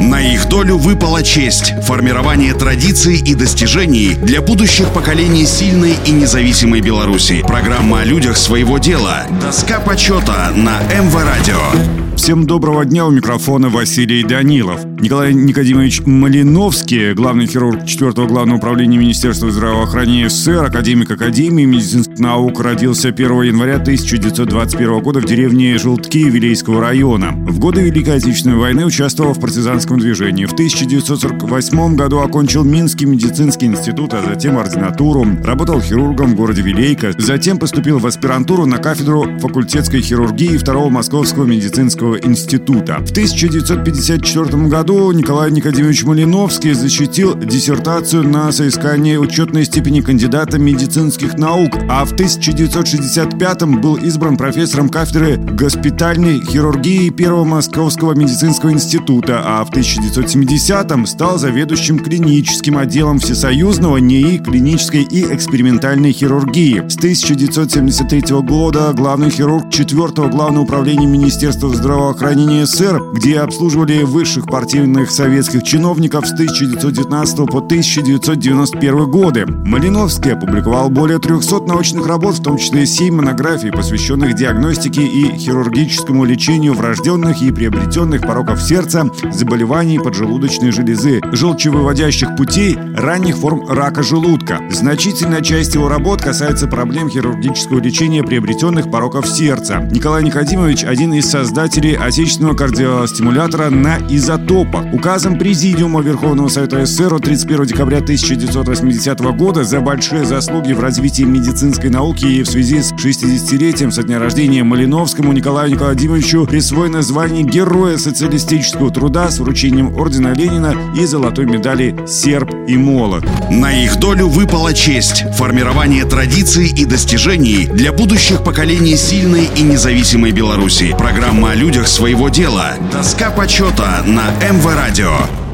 На их долю выпала честь – формирование традиций и достижений для будущих поколений сильной и независимой Беларуси. Программа о людях своего дела. Доска почета на МВ Радио. Всем доброго дня, у микрофона Василий Данилов. Николай Никодимович Малиновский, главный хирург 4 главного управления Министерства здравоохранения СССР, академик Академии медицинских наук, родился 1 января 1921 года в деревне Желтки Вилейского района. В годы Великой Отечественной войны участвовал в партизанском движении. В 1948 году окончил Минский медицинский институт, а затем ординатуру. Работал хирургом в городе Вилейка. Затем поступил в аспирантуру на кафедру факультетской хирургии 2 Московского медицинского института. В 1954 году Николай Никодимович Малиновский защитил диссертацию на соискание учетной степени кандидата медицинских наук, а в 1965 был избран профессором кафедры госпитальной хирургии Первого Московского медицинского института, а в 1970 стал заведующим клиническим отделом Всесоюзного НИИ клинической и экспериментальной хирургии. С 1973 года главный хирург 4 Главного управления Министерства здравоохранения СССР, где обслуживали высших партийных советских чиновников с 1919 по 1991 годы. Малиновский опубликовал более 300 научных работ, в том числе 7 монографий, посвященных диагностике и хирургическому лечению врожденных и приобретенных пороков сердца, заболеваний поджелудочной железы, желчевыводящих путей, ранних форм рака желудка. Значительная часть его работ касается проблем хирургического лечения приобретенных пороков сердца. Николай Никодимович – один из создателей отечественного кардиостимулятора на изотопах. Указом Президиума Верховного Совета СССР от 31 декабря 1980 года за большие заслуги в развитии медицинской науки и в связи с 60-летием со дня рождения Малиновскому Николаю Николаевичу присвоено звание Героя социалистического труда с вручением Ордена Ленина и золотой медали «Серб и молот». На их долю выпала честь – формирование традиций и достижений для будущих поколений сильной и независимой Беларуси. Программа о людях своего дела. Доска почета на МВ Радио.